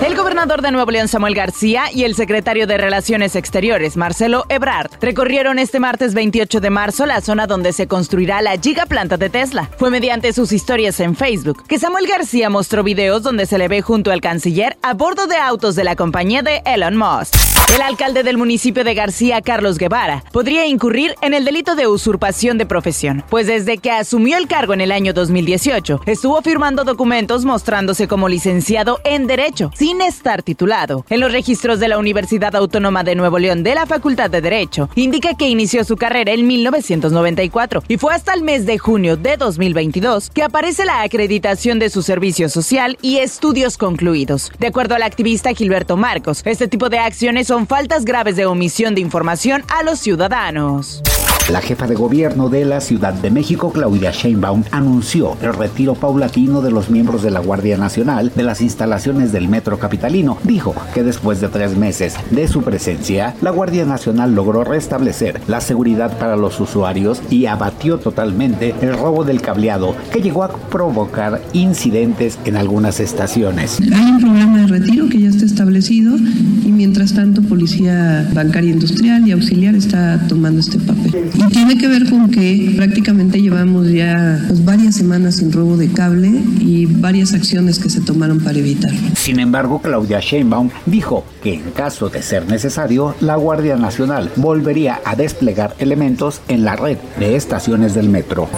El gobernador de Nuevo León, Samuel García, y el secretario de Relaciones Exteriores, Marcelo Ebrard, recorrieron este martes 28 de marzo la zona donde se construirá la gigaplanta de Tesla. Fue mediante sus historias en Facebook que Samuel García mostró videos donde se le ve junto al canciller a bordo de autos de la compañía de Elon Musk. El alcalde del municipio de García, Carlos Guevara, podría incurrir en el delito de usurpación de profesión, pues desde que asumió el cargo en el año 2018, estuvo firmando documentos mostrándose como licenciado en Derecho, estar titulado. En los registros de la Universidad Autónoma de Nuevo León de la Facultad de Derecho, indica que inició su carrera en 1994 y fue hasta el mes de junio de 2022 que aparece la acreditación de su servicio social y estudios concluidos. De acuerdo al activista Gilberto Marcos, este tipo de acciones son faltas graves de omisión de información a los ciudadanos. La jefa de gobierno de la Ciudad de México, Claudia Sheinbaum, anunció el retiro paulatino de los miembros de la Guardia Nacional de las instalaciones del Metro Capitalino. Dijo que después de tres meses de su presencia, la Guardia Nacional logró restablecer la seguridad para los usuarios y abatió totalmente el robo del cableado que llegó a provocar incidentes en algunas estaciones. Hay un programa de retiro que ya está establecido mientras tanto Policía Bancaria Industrial y Auxiliar está tomando este papel. Y tiene que ver con que prácticamente llevamos ya pues, varias semanas sin robo de cable y varias acciones que se tomaron para evitar. Sin embargo, Claudia Sheinbaum dijo que en caso de ser necesario, la Guardia Nacional volvería a desplegar elementos en la red de estaciones del metro.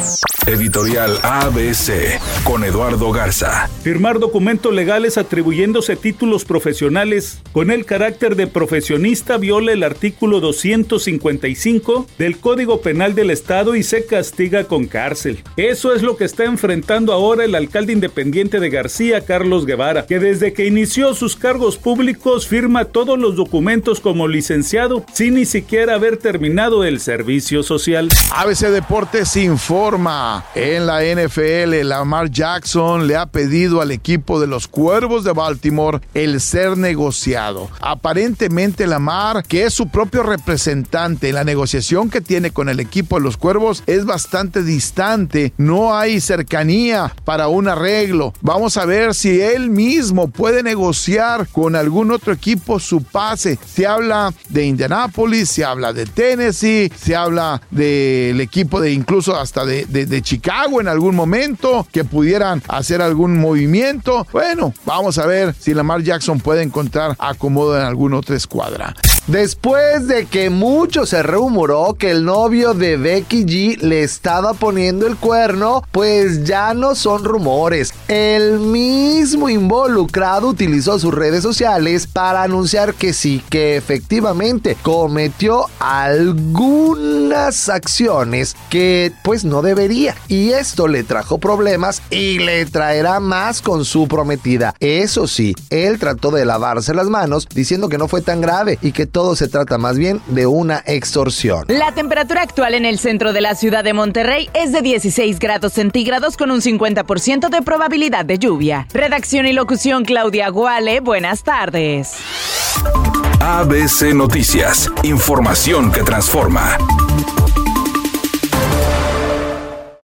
Editorial ABC con Eduardo Garza. Firmar documentos legales atribuyéndose títulos profesionales con el carácter de profesionista viola el artículo 255 del Código Penal del Estado y se castiga con cárcel. Eso es lo que está enfrentando ahora el alcalde independiente de García, Carlos Guevara, que desde que inició sus cargos públicos firma todos los documentos como licenciado sin ni siquiera haber terminado el servicio social. ABC Deportes informa. En la NFL, Lamar Jackson le ha pedido al equipo de los Cuervos de Baltimore el ser negociado. Aparentemente Lamar, que es su propio representante en la negociación que tiene con el equipo de los Cuervos, es bastante distante. No hay cercanía para un arreglo. Vamos a ver si él mismo puede negociar con algún otro equipo su pase. Se habla de Indianapolis, se habla de Tennessee, se habla del equipo de incluso hasta de, de, de Chicago en algún momento, que pudieran hacer algún movimiento. Bueno, vamos a ver si Lamar Jackson puede encontrar acomodo en alguna otra escuadra. Después de que mucho se rumoró que el novio de Becky G le estaba poniendo el cuerno, pues ya no son rumores. El mismo involucrado utilizó sus redes sociales para anunciar que sí, que efectivamente cometió algunas acciones que pues no debería. Y esto le trajo problemas y le traerá más con su prometida. Eso sí, él trató de lavarse las manos diciendo que no fue tan grave y que todo se trata más bien de una extorsión. La temperatura actual en el centro de la ciudad de Monterrey es de 16 grados centígrados con un 50% de probabilidad de lluvia. Redacción y locución Claudia Guale, buenas tardes. ABC Noticias, información que transforma.